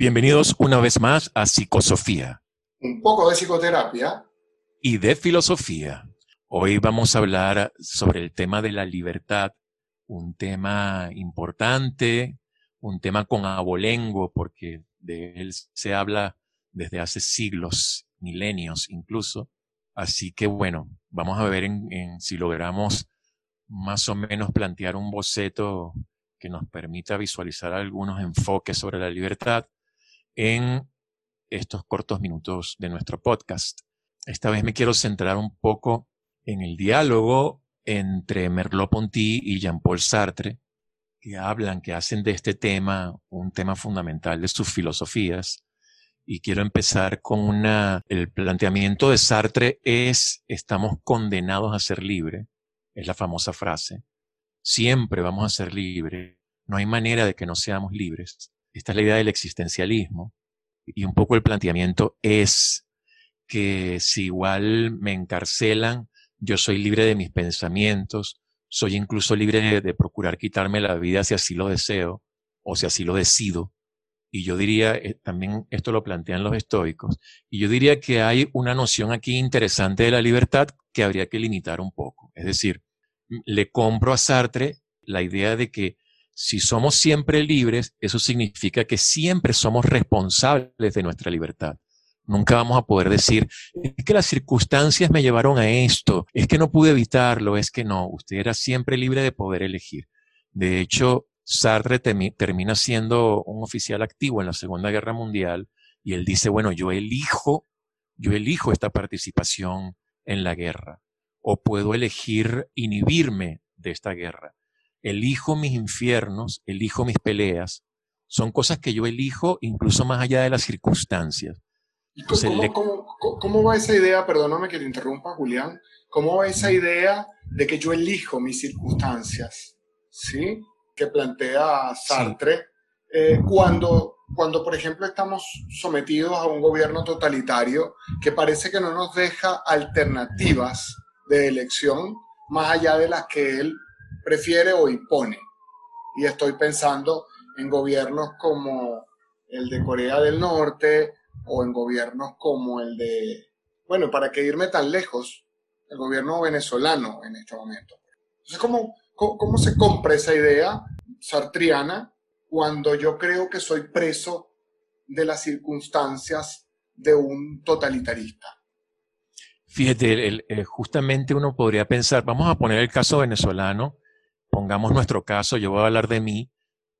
Bienvenidos una vez más a Psicosofía. Un poco de psicoterapia. Y de filosofía. Hoy vamos a hablar sobre el tema de la libertad, un tema importante, un tema con abolengo, porque de él se habla desde hace siglos, milenios incluso. Así que bueno, vamos a ver en, si logramos más o menos plantear un boceto que nos permita visualizar algunos enfoques sobre la libertad en estos cortos minutos de nuestro podcast. Esta vez me quiero centrar un poco en el diálogo entre Merleau-Ponty y Jean-Paul Sartre, que hablan, que hacen de este tema un tema fundamental de sus filosofías. Y quiero empezar con una, el planteamiento de Sartre es, estamos condenados a ser libres, es la famosa frase. Siempre vamos a ser libres, no hay manera de que no seamos libres. Esta es la idea del existencialismo. Y un poco el planteamiento es que si igual me encarcelan, yo soy libre de mis pensamientos, soy incluso libre de, procurar quitarme la vida si así lo deseo o si así lo decido. Y yo diría, eh, también esto lo plantean los estoicos, y yo diría que hay una noción aquí interesante de la libertad que habría que limitar un poco. Es decir, le compro a Sartre la idea de que si somos siempre libres, eso significa que siempre somos responsables de nuestra libertad. Nunca vamos a poder decir, es que las circunstancias me llevaron a esto, es que no pude evitarlo, es que no, usted era siempre libre de poder elegir. De hecho, Sartre termina siendo un oficial activo en la Segunda Guerra Mundial y él dice, bueno, yo elijo, yo elijo esta participación en la guerra o puedo elegir inhibirme de esta guerra elijo mis infiernos, elijo mis peleas. Son cosas que yo elijo incluso más allá de las circunstancias. cómo, va esa idea, perdóname que te interrumpa, Julián, cómo va esa idea de que yo elijo mis circunstancias? ¿Sí? Que plantea Sartre. Eh, cuando, cuando, por ejemplo, estamos sometidos a un gobierno totalitario que parece que no nos deja alternativas de elección más allá de las que él prefiere o impone. Y estoy pensando en gobiernos como el de Corea del Norte o en gobiernos como el de, bueno, para que irme tan lejos, el gobierno venezolano en este momento. Entonces, ¿cómo, cómo, se compra esa idea sartriana cuando yo creo que soy preso de las circunstancias de un totalitarista? Fíjate, justamente uno podría pensar, vamos a poner el caso venezolano, pongamos nuestro caso, yo voy a hablar de mí,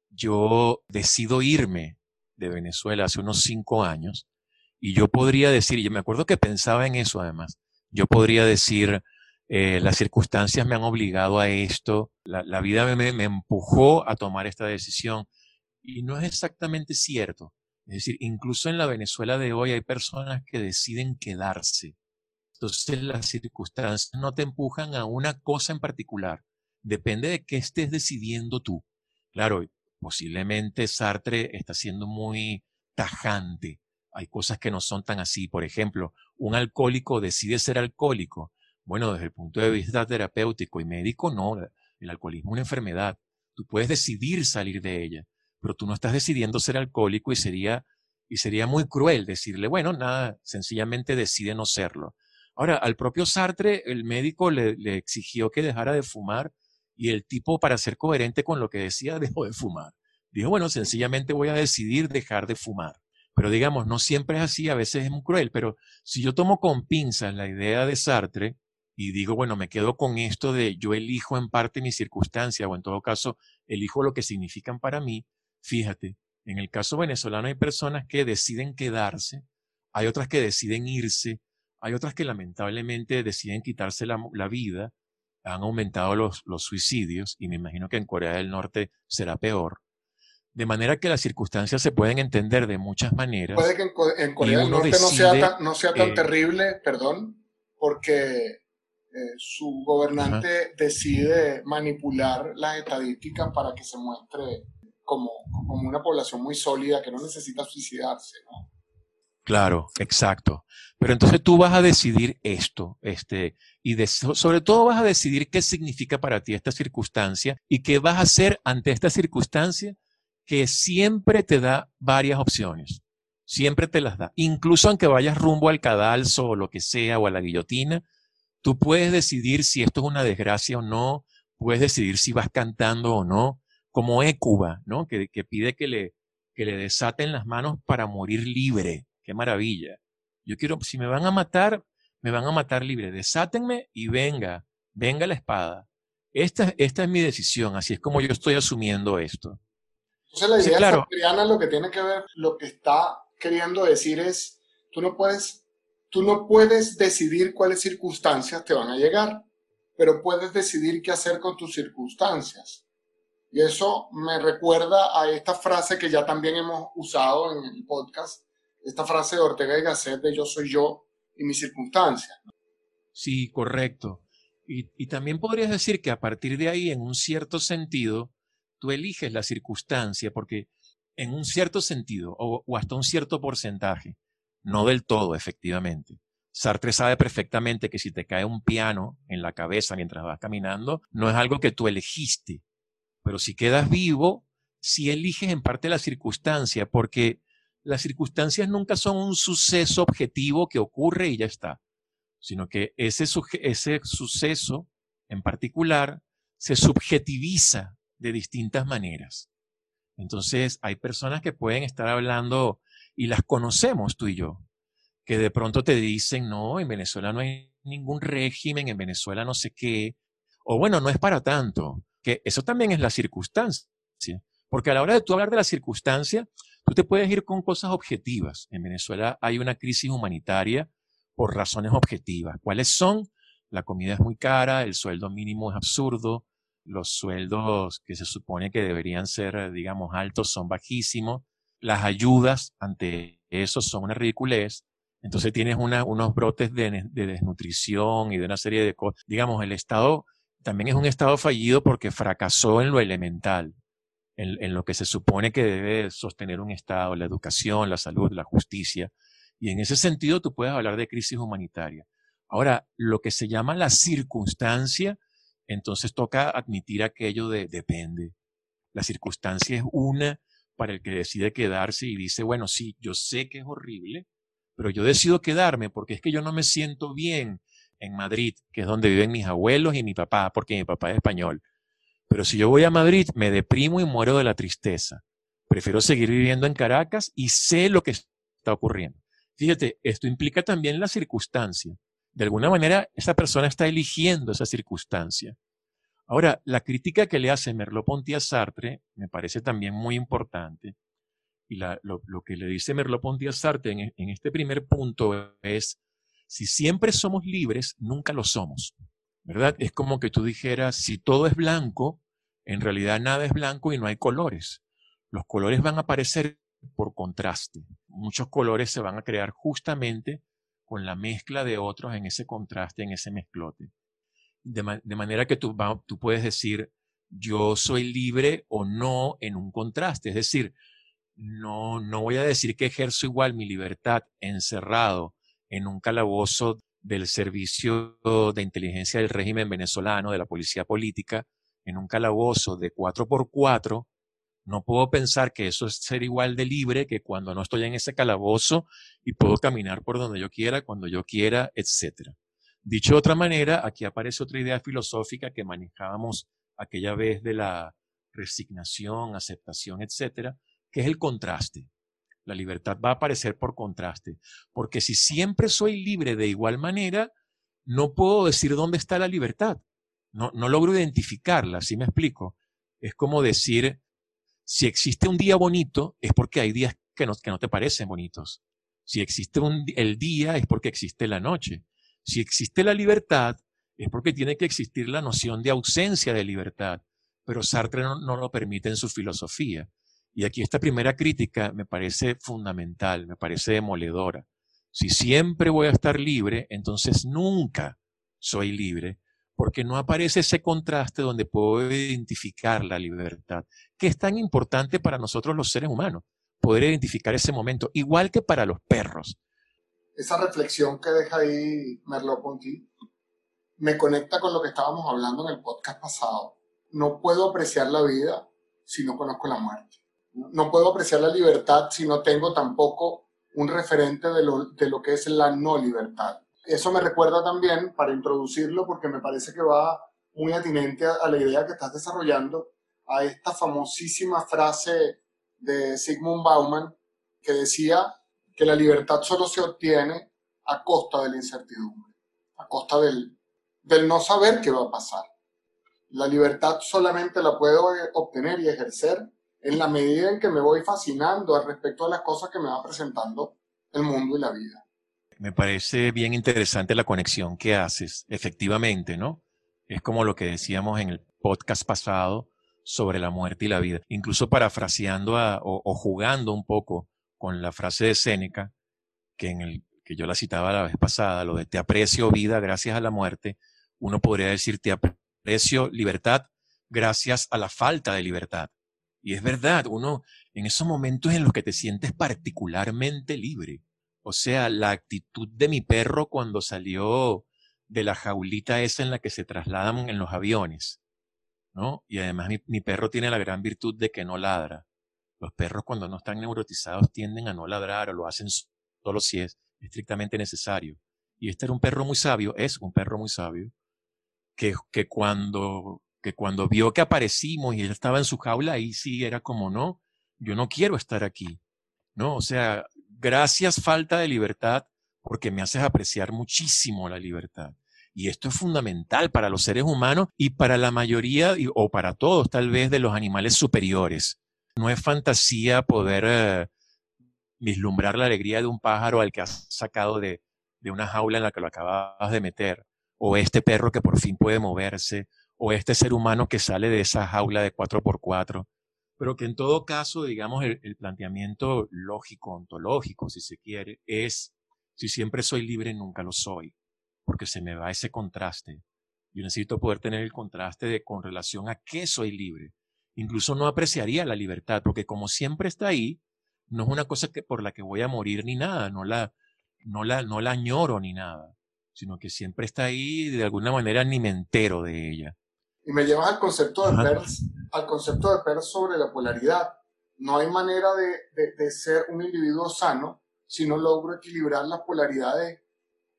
yo decido irme de Venezuela hace unos cinco años y yo podría decir, yo me acuerdo que pensaba en eso además, yo podría decir, eh, las circunstancias me han obligado a esto, la, vida me, me, empujó a tomar esta decisión. Y no es exactamente cierto. Es decir, incluso en la Venezuela de hoy hay personas que deciden quedarse. Entonces las circunstancias no te empujan a una cosa en particular, depende de qué estés decidiendo tú. Claro, posiblemente Sartre está siendo muy tajante. Hay cosas que no son tan así. Por ejemplo, un alcohólico decide ser alcohólico. Bueno, desde el punto de vista terapéutico y médico, no. El alcoholismo es una enfermedad. Tú puedes decidir salir de ella, pero tú no estás decidiendo ser alcohólico y sería, y sería muy cruel decirle, bueno, nada, sencillamente decide no serlo. Ahora, al propio Sartre, el médico le, le exigió que dejara de fumar y el tipo, para ser coherente con lo que decía, dejó de fumar. Dijo, bueno, sencillamente voy a decidir dejar de fumar. Pero digamos, no siempre es así, a veces es muy cruel, pero si yo tomo con pinzas la idea de Sartre y digo, bueno, me quedo con esto de yo elijo en parte mi circunstancia o en todo caso elijo lo que significan para mí, fíjate, en el caso venezolano hay personas que deciden quedarse, hay otras que deciden irse, hay otras que lamentablemente deciden quitarse la, la vida, han aumentado los, los suicidios y me imagino que en Corea del Norte será peor. De manera que las circunstancias se pueden entender de muchas maneras. Puede que en, Corea del Norte no sea tan, no sea tan terrible, perdón, porque eh, su gobernante decide manipular las estadísticas para que se muestre como, como una población muy sólida que no necesita suicidarse, ¿no? Claro, exacto. Pero entonces tú vas a decidir esto, este, y sobre todo vas a decidir qué significa para ti esta circunstancia y qué vas a hacer ante esta circunstancia que siempre te da varias opciones. Siempre te las da. Incluso aunque vayas rumbo al cadalso o lo que sea o a la guillotina, tú puedes decidir si esto es una desgracia o no, puedes decidir si vas cantando o no, como Écuba, ¿no? Que, que pide que le, que le desaten las manos para morir libre. Qué maravilla. Yo quiero, si me van a matar, me van a matar libre. Desátenme y venga, venga la espada. Esta, esta es mi decisión, así es como yo estoy asumiendo esto. Entonces la idea claro. lo que tiene que ver, lo que está queriendo decir es, tú no puedes, tú no puedes decidir cuáles circunstancias te van a llegar, pero puedes decidir qué hacer con tus circunstancias. Y eso me recuerda a esta frase que ya también hemos usado en el podcast, esta frase de Ortega y Gasset de yo soy yo y mis circunstancias. Sí, correcto. Y, también podrías decir que a partir de ahí, en un cierto sentido, tú eliges la circunstancia, porque en un cierto sentido, o, hasta un cierto porcentaje, no del todo, efectivamente. Sartre sabe perfectamente que si te cae un piano en la cabeza mientras vas caminando, no es algo que tú elegiste. Pero si quedas vivo, sí eliges en parte la circunstancia, porque las circunstancias nunca son un suceso objetivo que ocurre y ya está sino que ese, suceso en particular se subjetiviza de distintas maneras. Entonces, hay personas que pueden estar hablando y las conocemos tú y yo, que de pronto te dicen, no, en Venezuela no hay ningún régimen, en Venezuela no sé qué, o bueno, no es para tanto, que eso también es la circunstancia, porque a la hora de tú hablar de la circunstancia, tú te puedes ir con cosas objetivas. En Venezuela hay una crisis humanitaria por razones objetivas. ¿Cuáles son? La comida es muy cara, el sueldo mínimo es absurdo, los sueldos que se supone que deberían ser, digamos, altos son bajísimos, las ayudas ante eso son una ridiculez, entonces tienes unos brotes de, desnutrición y de una serie de cosas. Digamos, el Estado también es un Estado fallido porque fracasó en lo elemental, en, lo que se supone que debe sostener un Estado, la educación, la salud, la justicia. Y en ese sentido tú puedes hablar de crisis humanitaria. Ahora, lo que se llama la circunstancia, entonces toca admitir aquello de depende. La circunstancia es una para el que decide quedarse y dice, bueno, sí, yo sé que es horrible, pero yo decido quedarme porque es que yo no me siento bien en Madrid, que es donde viven mis abuelos y mi papá, porque mi papá es español. Pero si yo voy a Madrid, me deprimo y muero de la tristeza. Prefiero seguir viviendo en Caracas y sé lo que está ocurriendo. Fíjate, esto implica también la circunstancia. De alguna manera, esa persona está eligiendo esa circunstancia. Ahora, la crítica que le hace Merleau-Ponty a Sartre me parece también muy importante. Y lo, que le dice Merleau-Ponty a Sartre en, en este primer punto es, si siempre somos libres, nunca lo somos. ¿Verdad? Es como que tú dijeras, si todo es blanco, en realidad nada es blanco y no hay colores. Los colores van a aparecer por contraste. Muchos colores se van a crear justamente con la mezcla de otros en ese contraste, en ese mezclote. De, manera que tú, tú puedes decir, yo soy libre o no en un contraste. Es decir, no, no voy a decir que ejerzo igual mi libertad encerrado en un calabozo del servicio de inteligencia del régimen venezolano, de la policía política, en un calabozo de 4x4, no puedo pensar que eso es ser igual de libre que cuando no estoy en ese calabozo y puedo caminar por donde yo quiera, cuando yo quiera, etc. Dicho de otra manera, aquí aparece otra idea filosófica que manejábamos aquella vez de la resignación, aceptación, etc., que es el contraste. La libertad va a aparecer por contraste, porque si siempre soy libre de igual manera, no puedo decir dónde está la libertad. No, no logro identificarla, ¿sí me explico? Es como decir, si existe un día bonito, es porque hay días que no, que no te parecen bonitos. Si existe un, el día, es porque existe la noche. Si existe la libertad, es porque tiene que existir la noción de ausencia de libertad. Pero Sartre no, no lo permite en su filosofía. Y aquí esta primera crítica me parece fundamental, me parece demoledora. Si siempre voy a estar libre, entonces nunca soy libre, porque no aparece ese contraste donde puedo identificar la libertad, que es tan importante para nosotros los seres humanos, poder identificar ese momento, igual que para los perros. Esa reflexión que deja ahí Merleau-Ponty me conecta con lo que estábamos hablando en el podcast pasado. No puedo apreciar la vida si no conozco la muerte. No puedo apreciar la libertad si no tengo tampoco un referente de lo, de lo que es la no libertad. Eso me recuerda también, para introducirlo, porque me parece que va muy atinente a, la idea que estás desarrollando, a esta famosísima frase de Sigmund Bauman que decía que la libertad solo se obtiene a costa de la incertidumbre, a costa del, del no saber qué va a pasar. La libertad solamente la puedo obtener y ejercer en la medida en que me voy fascinando al respecto de las cosas que me va presentando el mundo y la vida. Me parece bien interesante la conexión que haces, efectivamente, ¿no? Es como lo que decíamos en el podcast pasado sobre la muerte y la vida. Incluso parafraseando o, jugando un poco con la frase de Séneca, que, en el, que yo la citaba la vez pasada, lo de te aprecio vida gracias a la muerte, uno podría decir te aprecio libertad gracias a la falta de libertad. Y es verdad, uno en esos momentos en los que te sientes particularmente libre. O sea, la actitud de mi perro cuando salió de la jaulita esa en la que se trasladan en los aviones, ¿no? Y además mi, perro tiene la gran virtud de que no ladra. Los perros cuando no están neurotizados tienden a no ladrar o lo hacen solo si es estrictamente necesario. Y este era un perro muy sabio, es un perro muy sabio, que, que cuando que cuando vio que aparecimos y él estaba en su jaula, ahí sí era como, no, yo no quiero estar aquí, ¿no? O sea, gracias falta de libertad porque me haces apreciar muchísimo la libertad. Y esto es fundamental para los seres humanos y para la mayoría, o para todos tal vez, de los animales superiores. No es fantasía poder eh, vislumbrar la alegría de un pájaro al que has sacado de, de una jaula en la que lo acabas de meter, o este perro que por fin puede moverse, o este ser humano que sale de esa jaula de 4x4, pero que en todo caso, digamos, el, planteamiento lógico, ontológico, si se quiere, es, si siempre soy libre, nunca lo soy, porque se me va ese contraste. Yo necesito poder tener el contraste de con relación a qué soy libre. Incluso no apreciaría la libertad, porque como siempre está ahí, no es una cosa que, por la que voy a morir ni nada, no la, no la, no la añoro ni nada, sino que siempre está ahí de alguna manera ni me entero de ella. Y me llevas al concepto de Peirce, al concepto de sobre la polaridad. No hay manera de, de, ser un individuo sano si no logro equilibrar las polaridades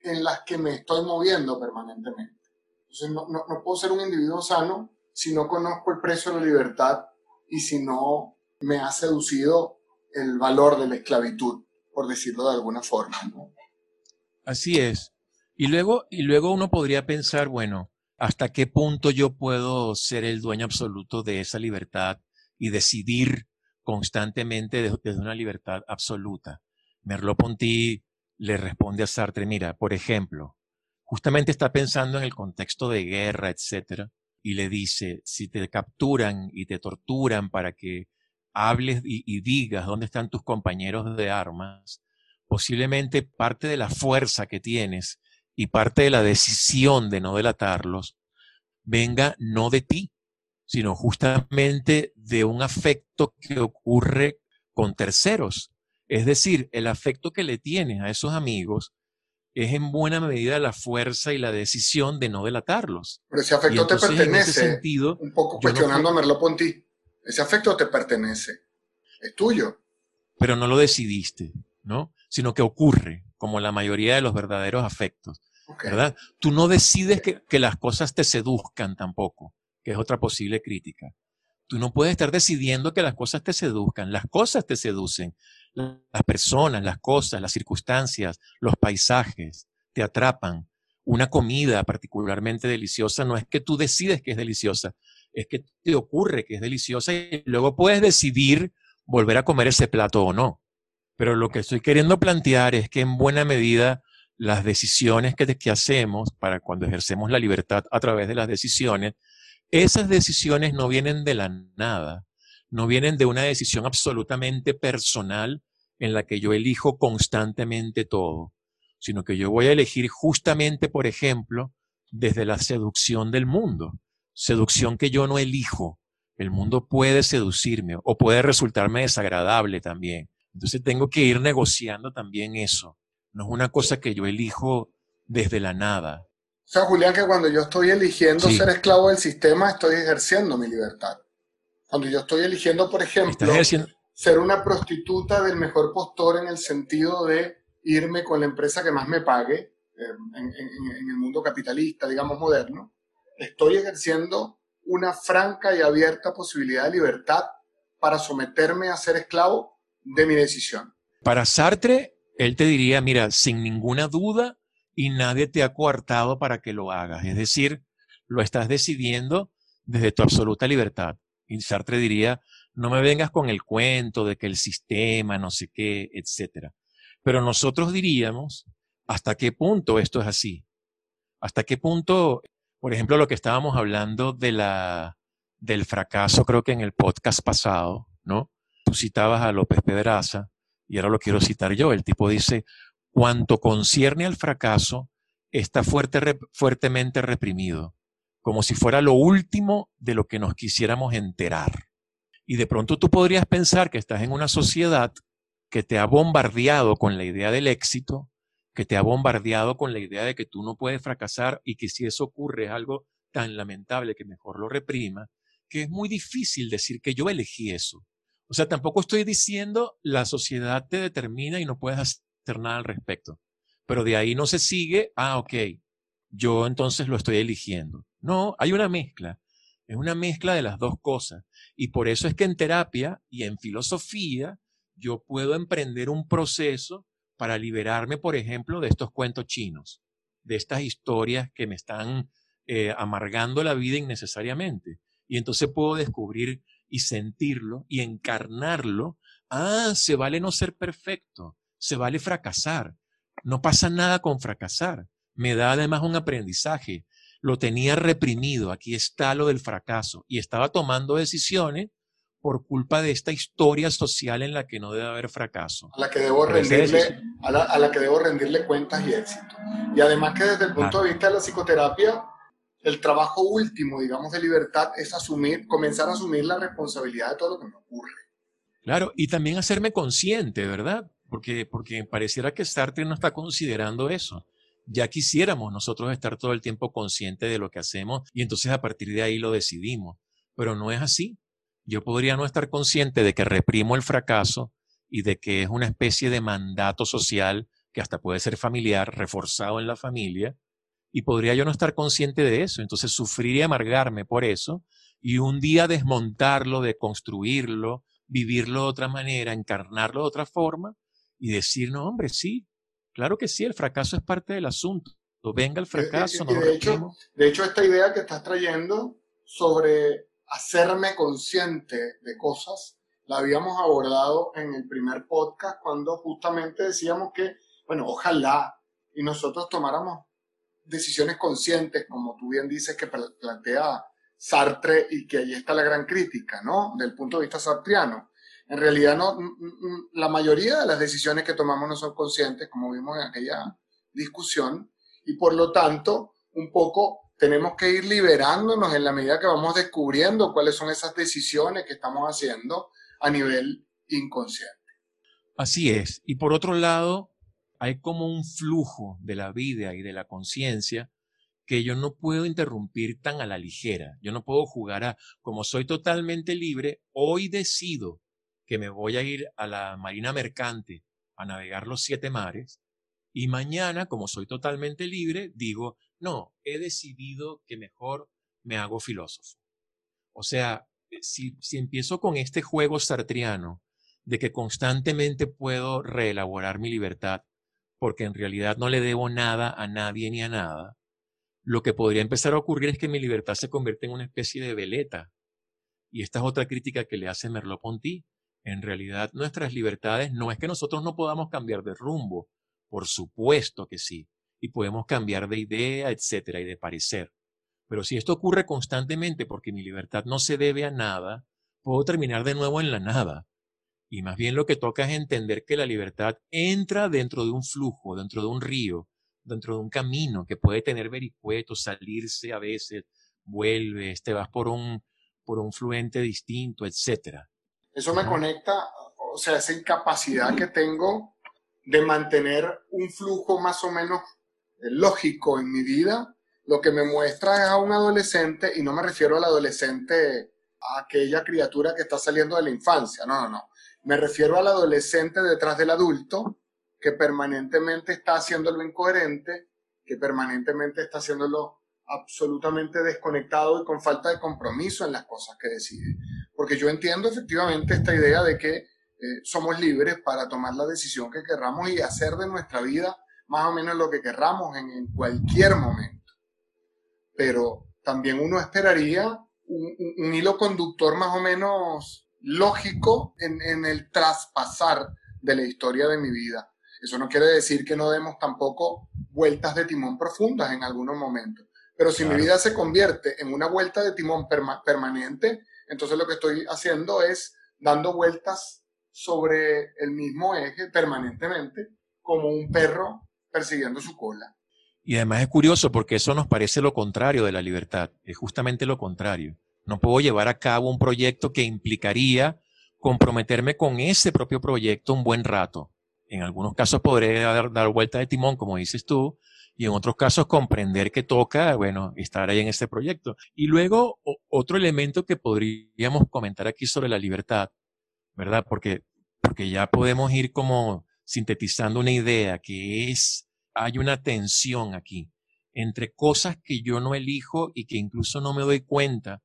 en las que me estoy moviendo permanentemente. Entonces no, no, no puedo ser un individuo sano si no conozco el precio de la libertad y si no me ha seducido el valor de la esclavitud, por decirlo de alguna forma. ¿no? Así es. Y luego, y luego uno podría pensar, bueno, hasta qué punto yo puedo ser el dueño absoluto de esa libertad y decidir constantemente desde una libertad absoluta. Merleau-Ponty le responde a Sartre, mira, por ejemplo, justamente está pensando en el contexto de guerra, etcétera, y le dice, si te capturan y te torturan para que hables y, y digas dónde están tus compañeros de armas, posiblemente parte de la fuerza que tienes y parte de la decisión de no delatarlos venga no de ti, sino justamente de un afecto que ocurre con terceros. Es decir, el afecto que le tienes a esos amigos es en buena medida la fuerza y la decisión de no delatarlos. Pero ese afecto te pertenece. sentido, un poco cuestionando a Merleau-Ponty. Ese afecto te pertenece. Es tuyo. Pero no lo decidiste, ¿no? Sino que ocurre, como la mayoría de los verdaderos afectos. Tú no decides que, que, las cosas te seduzcan tampoco, que es otra posible crítica. Tú no puedes estar decidiendo que las cosas te seduzcan, las cosas te seducen, las personas, las cosas, las circunstancias, los paisajes te atrapan. Una comida particularmente deliciosa no es que tú decides que es deliciosa, es que te ocurre que es deliciosa y luego puedes decidir volver a comer ese plato o no. Pero lo que estoy queriendo plantear es que en buena medida las decisiones que, que hacemos para cuando ejercemos la libertad a través de las decisiones, esas decisiones no vienen de la nada, no vienen de una decisión absolutamente personal en la que yo elijo constantemente todo, sino que yo voy a elegir justamente, por ejemplo, desde la seducción del mundo, seducción que yo no elijo. El mundo puede seducirme o puede resultarme desagradable también. Entonces tengo que ir negociando también eso. No es una cosa que yo elijo desde la nada. O sea, Julián, que cuando yo estoy eligiendo ser esclavo del sistema, estoy ejerciendo mi libertad. Cuando yo estoy eligiendo, por ejemplo, ser una prostituta del mejor postor en el sentido de irme con la empresa que más me pague eh, en, el mundo capitalista, digamos, moderno. Estoy ejerciendo una franca y abierta posibilidad de libertad para someterme a ser esclavo de mi decisión. Para Sartre, él te diría, mira, sin ninguna duda y nadie te ha coartado para que lo hagas. Es decir, lo estás decidiendo desde tu absoluta libertad. Y Sartre diría, no me vengas con el cuento de que el sistema, no sé qué, etcétera. Pero nosotros diríamos, ¿hasta qué punto esto es así? ¿Hasta qué punto, por ejemplo, lo que estábamos hablando de la, del fracaso, creo que en el podcast pasado, ¿no? Tú citabas a López Pedraza, y ahora lo quiero citar yo. El tipo dice, cuanto concierne al fracaso, está fuerte, fuertemente reprimido, como si fuera lo último de lo que nos quisiéramos enterar. Y de pronto tú podrías pensar que estás en una sociedad que te ha bombardeado con la idea del éxito, que te ha bombardeado con la idea de que tú no puedes fracasar y que si eso ocurre es algo tan lamentable que mejor lo reprima, que es muy difícil decir que yo elegí eso. O sea, tampoco estoy diciendo la sociedad te determina y no puedes hacer nada al respecto. Pero de ahí no se sigue, ah, ok, yo entonces lo estoy eligiendo. No, hay una mezcla. Es una mezcla de las dos cosas. Y por eso es que en terapia y en filosofía yo puedo emprender un proceso para liberarme, por ejemplo, de estos cuentos chinos, de estas historias que me están eh, amargando la vida innecesariamente. Y entonces puedo descubrir y sentirlo y encarnarlo. Ah, se vale no ser perfecto, se vale fracasar. No pasa nada con fracasar. Me da además un aprendizaje. Lo tenía reprimido, aquí está lo del fracaso y estaba tomando decisiones por culpa de esta historia social en la que no debe haber fracaso. A la que debo rendirle, a la, que debo rendirle cuentas y éxito. Y además que desde el punto de vista de la psicoterapia, el trabajo último, digamos, de libertad es asumir, comenzar a asumir la responsabilidad de todo lo que me ocurre. Claro, y también hacerme consciente, ¿verdad? Porque, porque pareciera que Sartre no está considerando eso. Ya quisiéramos nosotros estar todo el tiempo conscientes de lo que hacemos y entonces a partir de ahí lo decidimos. Pero no es así. Yo podría no estar consciente de que reprimo el fracaso y de que es una especie de mandato social que hasta puede ser familiar, reforzado en la familia, y podría yo no estar consciente de eso, entonces sufrir y amargarme por eso, y un día desmontarlo, deconstruirlo, vivirlo de otra manera, encarnarlo de otra forma, y decir, no, hombre, sí, claro que sí, el fracaso es parte del asunto. Venga el fracaso. no de, hecho, de hecho, esta idea que estás trayendo sobre hacerme consciente de cosas, la habíamos abordado en el primer podcast cuando justamente decíamos que, bueno, ojalá y nosotros tomáramos decisiones conscientes, como tú bien dices que plantea Sartre y que ahí está la gran crítica, ¿no? Del punto de vista sartriano. En realidad, no, la mayoría de las decisiones que tomamos no son conscientes, como vimos en aquella discusión, y por lo tanto, un poco tenemos que ir liberándonos en la medida que vamos descubriendo cuáles son esas decisiones que estamos haciendo a nivel inconsciente. Así es. Y por otro lado, hay como un flujo de la vida y de la conciencia que yo no puedo interrumpir tan a la ligera. Yo no puedo jugar a, como soy totalmente libre, hoy decido que me voy a ir a la marina mercante a navegar los siete mares y mañana, como soy totalmente libre, digo, no, he decidido que mejor me hago filósofo. O sea, si, si empiezo con este juego sartriano de que constantemente puedo reelaborar mi libertad, porque en realidad no le debo nada a nadie ni a nada, lo que podría empezar a ocurrir es que mi libertad se convierte en una especie de veleta. Y esta es otra crítica que le hace Merleau-Ponty. En realidad, nuestras libertades no es que nosotros no podamos cambiar de rumbo, por supuesto que sí, y podemos cambiar de idea, etcétera, y de parecer. Pero si esto ocurre constantemente porque mi libertad no se debe a nada, puedo terminar de nuevo en la nada. Y más bien lo que toca es entender que la libertad entra dentro de un flujo, dentro de un río, dentro de un camino que puede tener vericuetos, salirse a veces, vuelve, te vas por un, por un fluente distinto, etcétera. Eso me conecta, o sea, esa incapacidad que tengo de mantener un flujo más o menos lógico en mi vida, lo que me muestra es a un adolescente, y no me refiero al adolescente, a aquella criatura que está saliendo de la infancia, no, no, no. Me refiero al adolescente detrás del adulto que permanentemente está haciendo lo incoherente, que permanentemente está haciéndolo absolutamente desconectado y con falta de compromiso en las cosas que decide. Porque yo entiendo efectivamente esta idea de que eh, somos libres para tomar la decisión que querramos y hacer de nuestra vida más o menos lo que querramos en, cualquier momento. Pero también uno esperaría un, hilo conductor más o menos lógico en, en el traspasar de la historia de mi vida. Eso no quiere decir que no demos tampoco vueltas de timón profundas en algunos momentos. Pero si mi vida se convierte en una vuelta de timón permanente, entonces lo que estoy haciendo es dando vueltas sobre el mismo eje permanentemente, como un perro persiguiendo su cola. Y además es curioso porque eso nos parece lo contrario de la libertad, es justamente lo contrario. No puedo llevar a cabo un proyecto que implicaría comprometerme con ese propio proyecto un buen rato. En algunos casos podré dar, vuelta de timón, como dices tú, y en otros casos comprender que toca, bueno, estar ahí en este proyecto. Y luego otro elemento que podríamos comentar aquí sobre la libertad, ¿verdad? Porque, porque ya podemos ir como sintetizando una idea que es, hay una tensión aquí entre cosas que yo no elijo y que incluso no me doy cuenta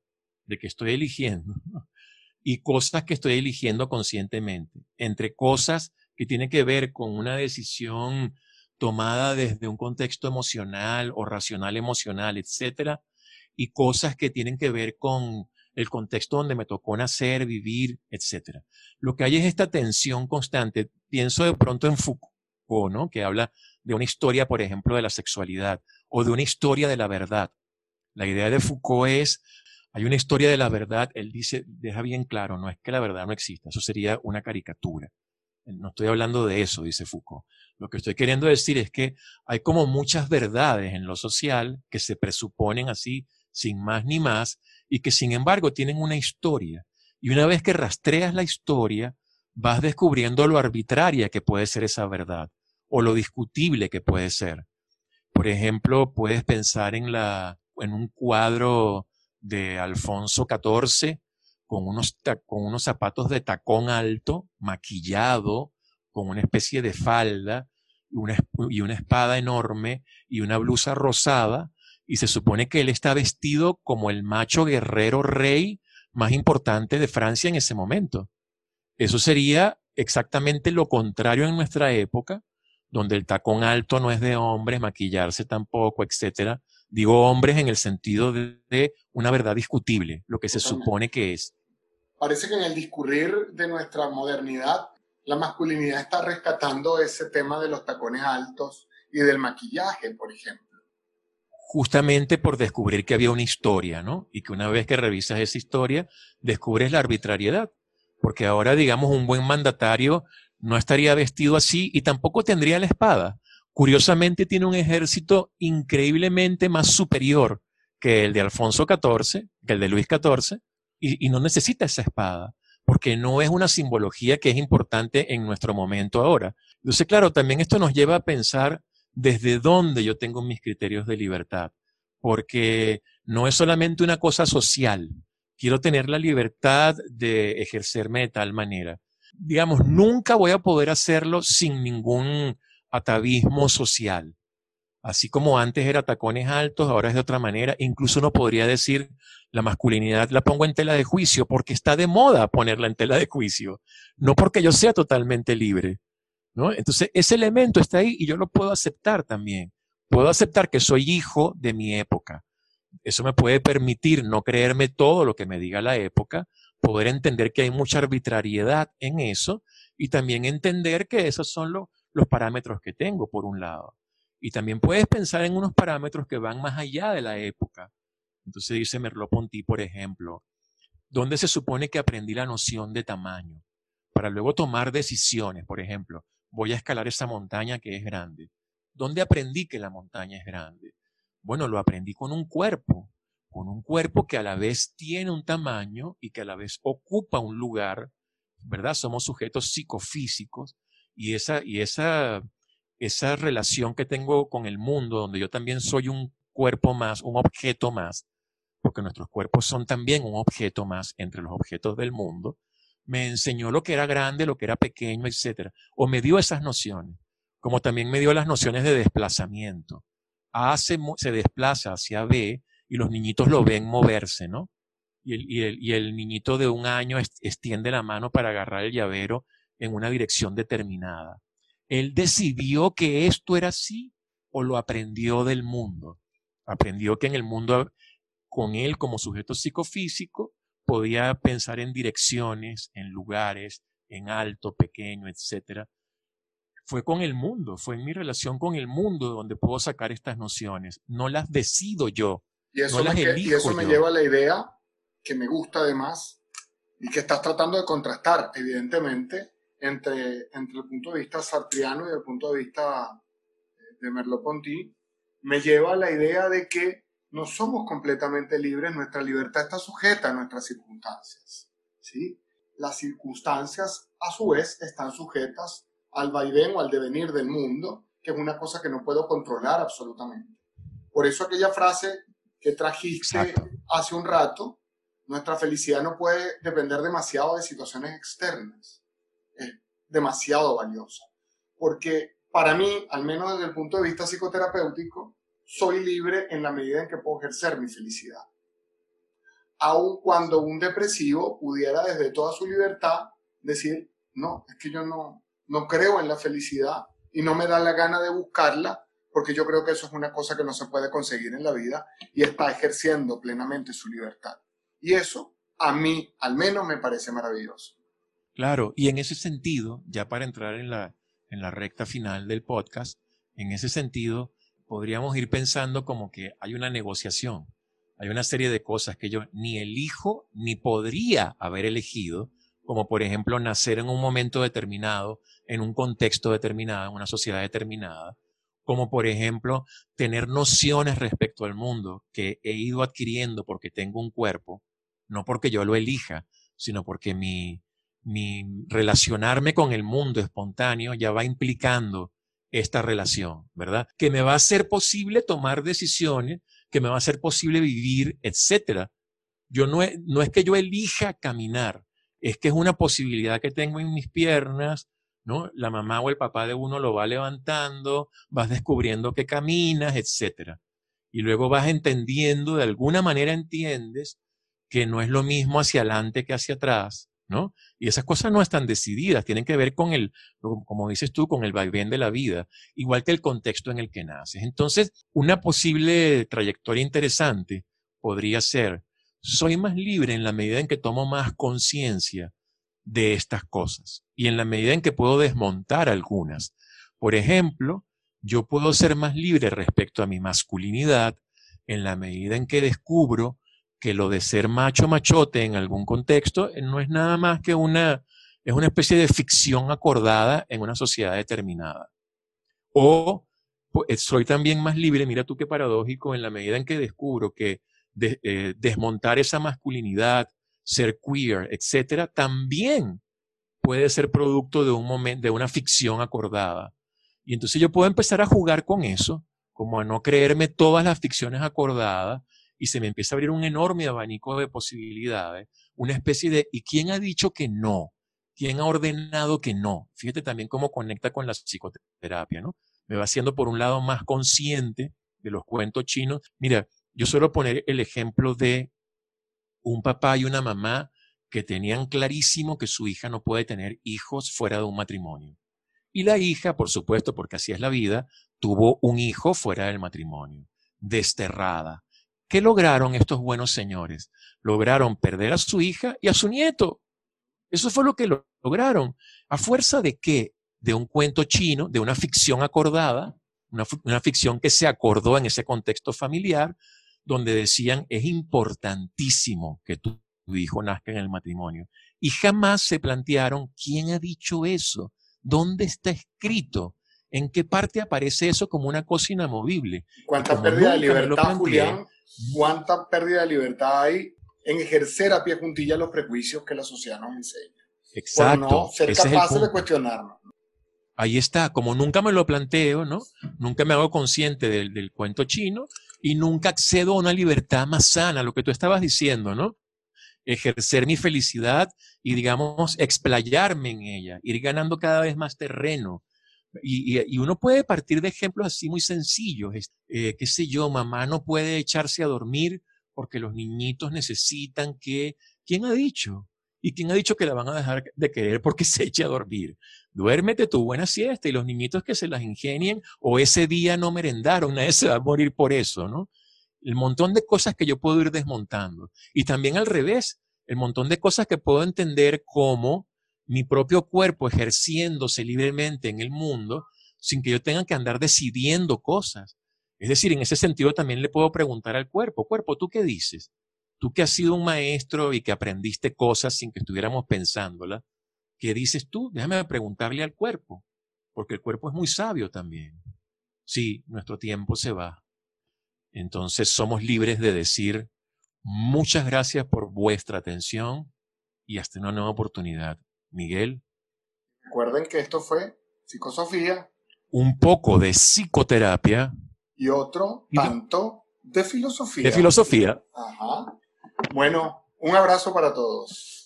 de que estoy eligiendo y cosas que estoy eligiendo conscientemente, entre cosas que tienen que ver con una decisión tomada desde un contexto emocional o racional emocional, etcétera, y cosas que tienen que ver con el contexto donde me tocó nacer, vivir, etcétera. Lo que hay es esta tensión constante. Pienso de pronto en Foucault, ¿no? Que habla de una historia, por ejemplo, de la sexualidad o de una historia de la verdad. La idea de Foucault es, hay una historia de la verdad, él dice, deja bien claro, no es que la verdad no exista, eso sería una caricatura. No estoy hablando de eso, dice Foucault. Lo que estoy queriendo decir es que hay como muchas verdades en lo social que se presuponen así, sin más ni más, y que sin embargo tienen una historia. Y una vez que rastreas la historia, vas descubriendo lo arbitraria que puede ser esa verdad, o lo discutible que puede ser. Por ejemplo, puedes pensar en, la, en un cuadro de Alfonso XIV con unos, con unos zapatos de tacón alto, maquillado, con una especie de falda y una, espada enorme y una blusa rosada, y se supone que él está vestido como el macho guerrero rey más importante de Francia en ese momento. Eso sería exactamente lo contrario en nuestra época, donde el tacón alto no es de hombres, maquillarse tampoco, etcétera. Digo hombres en el sentido de, una verdad discutible, lo que se supone que es. Parece que en el discurrir de nuestra modernidad la masculinidad está rescatando ese tema de los tacones altos y del maquillaje, por ejemplo. Justamente por descubrir que había una historia, ¿no? Y que una vez que revisas esa historia, descubres la arbitrariedad. Porque ahora, digamos, un buen mandatario no estaría vestido así y tampoco tendría la espada. Curiosamente tiene un ejército increíblemente más superior que el de Alfonso XIV, que el de Luis XIV, y, no necesita esa espada porque no es una simbología que es importante en nuestro momento ahora. Entonces, claro, también esto nos lleva a pensar desde dónde yo tengo mis criterios de libertad, porque no es solamente una cosa social. Quiero tener la libertad de ejercerme de tal manera. Digamos, nunca voy a poder hacerlo sin ningún atavismo social. Así como antes era tacones altos, ahora es de otra manera. Incluso uno podría decir, la masculinidad la pongo en tela de juicio porque está de moda ponerla en tela de juicio, no porque yo sea totalmente libre. ¿no? Entonces, ese elemento está ahí y yo lo puedo aceptar también. Puedo aceptar que soy hijo de mi época. Eso me puede permitir no creerme todo lo que me diga la época, poder entender que hay mucha arbitrariedad en eso y también entender que esos son los parámetros que tengo, por un lado. Y también puedes pensar en unos parámetros que van más allá de la época. Entonces dice Merleau-Ponty, por ejemplo, ¿dónde se supone que aprendí la noción de tamaño? Para luego tomar decisiones, por ejemplo, voy a escalar esa montaña que es grande. ¿Dónde aprendí que la montaña es grande? Bueno, lo aprendí con un cuerpo, con un cuerpo que a la vez tiene un tamaño y que a la vez ocupa un lugar, ¿verdad? Somos sujetos psicofísicos y esa, y esa esa relación que tengo con el mundo, donde yo también soy un cuerpo más, un objeto más, porque nuestros cuerpos son también un objeto más entre los objetos del mundo, me enseñó lo que era grande, lo que era pequeño, etc. O me dio esas nociones, como también me dio las nociones de desplazamiento. A se, se desplaza hacia B y los niñitos lo ven moverse, ¿no? Y el, y el, y el niñito de un año extiende la mano para agarrar el llavero en una dirección determinada. Él decidió que esto era así o lo aprendió del mundo. Aprendió que en el mundo, con él como sujeto psicofísico, podía pensar en direcciones, en lugares, en alto, pequeño, etc. Fue con el mundo, fue en mi relación con el mundo donde puedo sacar estas nociones. No las decido yo. Y eso, me, y eso me lleva a la idea que me gusta además y que estás tratando de contrastar, evidentemente, entre, entre el punto de vista sartriano y el punto de vista de Merleau-Ponty, me lleva a la idea de que no somos completamente libres, nuestra libertad está sujeta a nuestras circunstancias. ¿sí? Las circunstancias, a su vez, están sujetas al vaivén o al devenir del mundo, que es una cosa que no puedo controlar absolutamente. Por eso aquella frase que trajiste hace un rato, nuestra felicidad no puede depender demasiado de situaciones externas. Es demasiado valiosa. Porque para mí, al menos desde el punto de vista psicoterapéutico, soy libre en la medida en que puedo ejercer mi felicidad. Aun cuando un depresivo pudiera desde toda su libertad decir, no, es que yo no, no creo en la felicidad y no me da la gana de buscarla, porque yo creo que eso es una cosa que no se puede conseguir en la vida y está ejerciendo plenamente su libertad. Y eso a mí, al menos, me parece maravilloso. Claro, y en ese sentido, ya para entrar en la, en la recta final del podcast, en ese sentido, podríamos ir pensando como que hay una negociación, hay una serie de cosas que yo ni elijo ni podría haber elegido, como por ejemplo nacer en un momento determinado, en un contexto determinado, en una sociedad determinada, como por ejemplo tener nociones respecto al mundo que he ido adquiriendo porque tengo un cuerpo, no porque yo lo elija, sino porque mi, mi relacionarme con el mundo espontáneo ya va implicando esta relación, ¿verdad? Que me va a ser posible tomar decisiones, que me va a ser posible vivir, etcétera. Yo no es, no es que yo elija caminar, es que es una posibilidad que tengo en mis piernas, ¿no? La mamá o el papá de uno lo va levantando, vas descubriendo que caminas, etcétera. Y luego vas entendiendo, de alguna manera entiendes que no es lo mismo hacia adelante que hacia atrás, ¿no? Y esas cosas no están decididas, tienen que ver con el, como dices tú, con el vaivén de la vida, igual que el contexto en el que naces. Entonces, una posible trayectoria interesante podría ser, soy más libre en la medida en que tomo más conciencia de estas cosas y en la medida en que puedo desmontar algunas. Por ejemplo, yo puedo ser más libre respecto a mi masculinidad en la medida en que descubro que lo de ser macho machote en algún contexto eh, no es nada más que una, es una especie de ficción acordada en una sociedad determinada. O eh, soy también más libre, mira tú qué paradójico, en la medida en que descubro que eh, desmontar esa masculinidad, ser queer, etcétera, también puede ser producto de un momento, de una ficción acordada. Y entonces yo puedo empezar a jugar con eso, como a no creerme todas las ficciones acordadas, y se me empieza a abrir un enorme abanico de posibilidades, una especie de, ¿y quién ha dicho que no? ¿Quién ha ordenado que no? Fíjate también cómo conecta con la psicoterapia, ¿no? Me va haciendo por un lado más consciente de los cuentos chinos. Mira, yo suelo poner el ejemplo de un papá y una mamá que tenían clarísimo que su hija no puede tener hijos fuera de un matrimonio. Y la hija, por supuesto, porque así es la vida, tuvo un hijo fuera del matrimonio, desterrada, ¿Qué lograron estos buenos señores? Lograron perder a su hija y a su nieto. Eso fue lo que lograron. ¿A fuerza de qué? De un cuento chino, de una ficción acordada, una, ficción que se acordó en ese contexto familiar, donde decían es importantísimo que tu, tu hijo nazca en el matrimonio. Y jamás se plantearon quién ha dicho eso, dónde está escrito, en qué parte aparece eso como una cosa inamovible. ¿Cuánta pérdida de libertad, Julián? Cuánta pérdida de libertad hay en ejercer a pie juntilla los prejuicios que la sociedad nos enseña. Exacto. no ser capaces de cuestionarnos. Ahí está, como nunca me lo planteo, ¿no? Nunca me hago consciente del, del cuento chino y nunca accedo a una libertad más sana, lo que tú estabas diciendo, ¿no? ejercer mi felicidad y, digamos, explayarme en ella, ir ganando cada vez más terreno. Y, uno puede partir de ejemplos así muy sencillos. Eh, qué sé yo, mamá no puede echarse a dormir porque los niñitos necesitan que... ¿Quién ha dicho? ¿Y quién ha dicho que la van a dejar de querer porque se eche a dormir? Duérmete tu buena siesta y los niñitos que se las ingenien o ese día no merendaron, nadie se va a morir por eso, ¿no? El montón de cosas que yo puedo ir desmontando. Y también al revés, el montón de cosas que puedo entender como mi propio cuerpo ejerciéndose libremente en el mundo sin que yo tenga que andar decidiendo cosas. Es decir, en ese sentido también le puedo preguntar al cuerpo, cuerpo, ¿tú qué dices? Tú que has sido un maestro y que aprendiste cosas sin que estuviéramos pensándolas, ¿qué dices tú? Déjame preguntarle al cuerpo, porque el cuerpo es muy sabio también. Sí, nuestro tiempo se va. Entonces somos libres de decir, muchas gracias por vuestra atención y hasta una nueva oportunidad. Miguel. Recuerden que esto fue psicosofía. Un poco de psicoterapia. Y otro tanto de filosofía. De filosofía. Ajá. Bueno, un abrazo para todos.